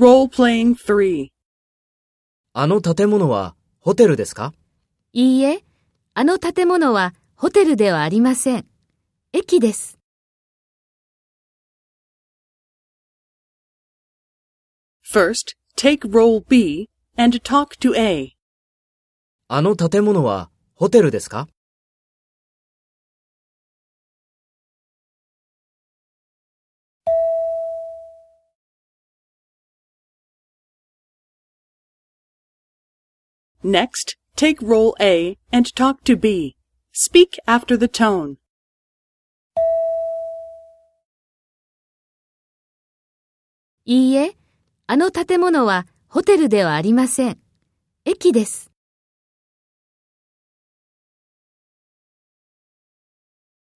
Role-playing 3. あの建物はホテルですか？いいえ、あの建物はホテルではありません。駅です。First, take role B and talk to A. あの建物はホテルですか？Next, take role A and talk to B. Speak after the tone. いいえ、あの建物はホテルではありません。駅です。